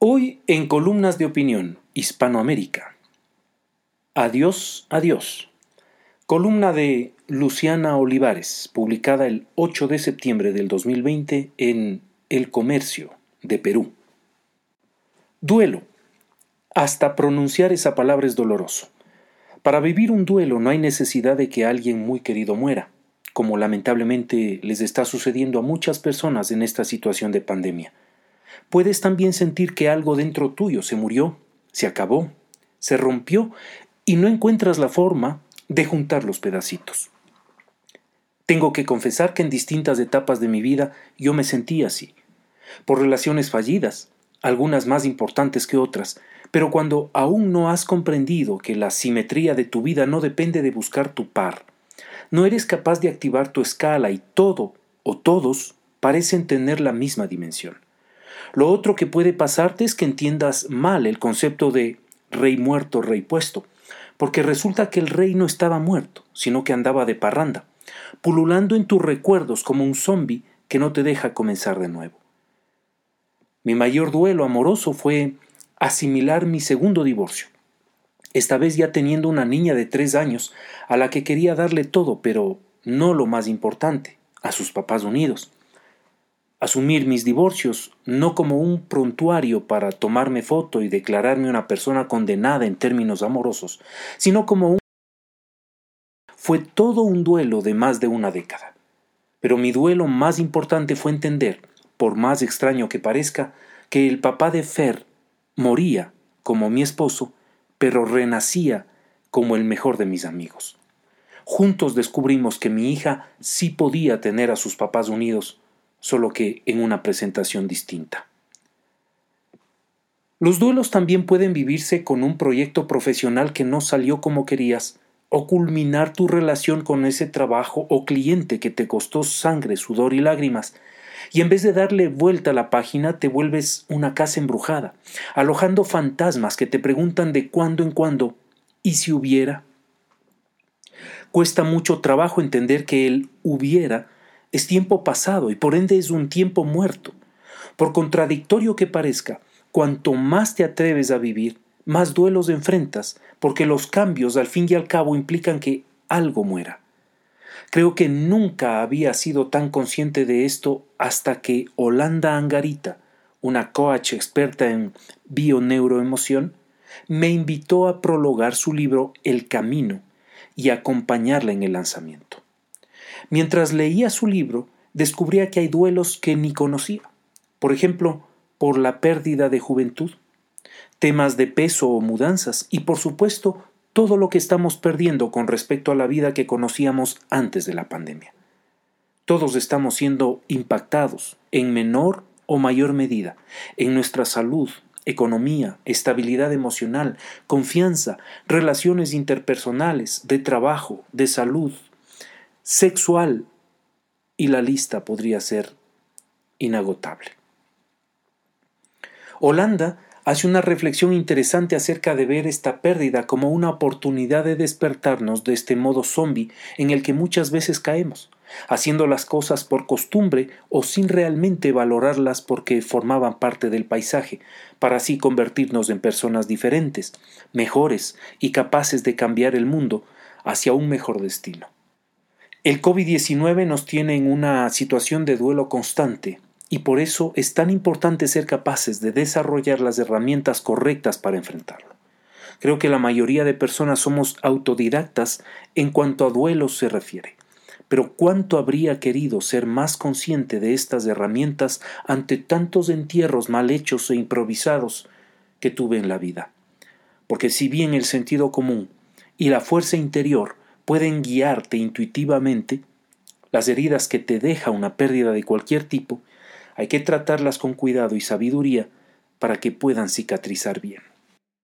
Hoy en Columnas de Opinión, Hispanoamérica. Adiós, adiós. Columna de Luciana Olivares, publicada el 8 de septiembre del 2020 en El Comercio de Perú. Duelo. Hasta pronunciar esa palabra es doloroso. Para vivir un duelo no hay necesidad de que alguien muy querido muera, como lamentablemente les está sucediendo a muchas personas en esta situación de pandemia puedes también sentir que algo dentro tuyo se murió, se acabó, se rompió y no encuentras la forma de juntar los pedacitos. Tengo que confesar que en distintas etapas de mi vida yo me sentí así, por relaciones fallidas, algunas más importantes que otras, pero cuando aún no has comprendido que la simetría de tu vida no depende de buscar tu par, no eres capaz de activar tu escala y todo o todos parecen tener la misma dimensión. Lo otro que puede pasarte es que entiendas mal el concepto de rey muerto, rey puesto, porque resulta que el rey no estaba muerto, sino que andaba de parranda, pululando en tus recuerdos como un zombi que no te deja comenzar de nuevo. Mi mayor duelo amoroso fue asimilar mi segundo divorcio, esta vez ya teniendo una niña de tres años a la que quería darle todo, pero no lo más importante, a sus papás unidos asumir mis divorcios no como un prontuario para tomarme foto y declararme una persona condenada en términos amorosos, sino como un... Fue todo un duelo de más de una década. Pero mi duelo más importante fue entender, por más extraño que parezca, que el papá de Fer moría como mi esposo, pero renacía como el mejor de mis amigos. Juntos descubrimos que mi hija sí podía tener a sus papás unidos, solo que en una presentación distinta. Los duelos también pueden vivirse con un proyecto profesional que no salió como querías, o culminar tu relación con ese trabajo o cliente que te costó sangre, sudor y lágrimas, y en vez de darle vuelta a la página te vuelves una casa embrujada, alojando fantasmas que te preguntan de cuando en cuando ¿y si hubiera? Cuesta mucho trabajo entender que el hubiera es tiempo pasado y por ende es un tiempo muerto. Por contradictorio que parezca, cuanto más te atreves a vivir, más duelos enfrentas, porque los cambios al fin y al cabo implican que algo muera. Creo que nunca había sido tan consciente de esto hasta que Holanda Angarita, una coach experta en bioneuroemoción, me invitó a prologar su libro El Camino y acompañarla en el lanzamiento. Mientras leía su libro, descubría que hay duelos que ni conocía. Por ejemplo, por la pérdida de juventud, temas de peso o mudanzas, y por supuesto, todo lo que estamos perdiendo con respecto a la vida que conocíamos antes de la pandemia. Todos estamos siendo impactados, en menor o mayor medida, en nuestra salud, economía, estabilidad emocional, confianza, relaciones interpersonales, de trabajo, de salud, sexual y la lista podría ser inagotable. Holanda hace una reflexión interesante acerca de ver esta pérdida como una oportunidad de despertarnos de este modo zombie en el que muchas veces caemos, haciendo las cosas por costumbre o sin realmente valorarlas porque formaban parte del paisaje, para así convertirnos en personas diferentes, mejores y capaces de cambiar el mundo hacia un mejor destino. El COVID-19 nos tiene en una situación de duelo constante y por eso es tan importante ser capaces de desarrollar las herramientas correctas para enfrentarlo. Creo que la mayoría de personas somos autodidactas en cuanto a duelos se refiere, pero cuánto habría querido ser más consciente de estas herramientas ante tantos entierros mal hechos e improvisados que tuve en la vida. Porque si bien el sentido común y la fuerza interior pueden guiarte intuitivamente, las heridas que te deja una pérdida de cualquier tipo, hay que tratarlas con cuidado y sabiduría para que puedan cicatrizar bien.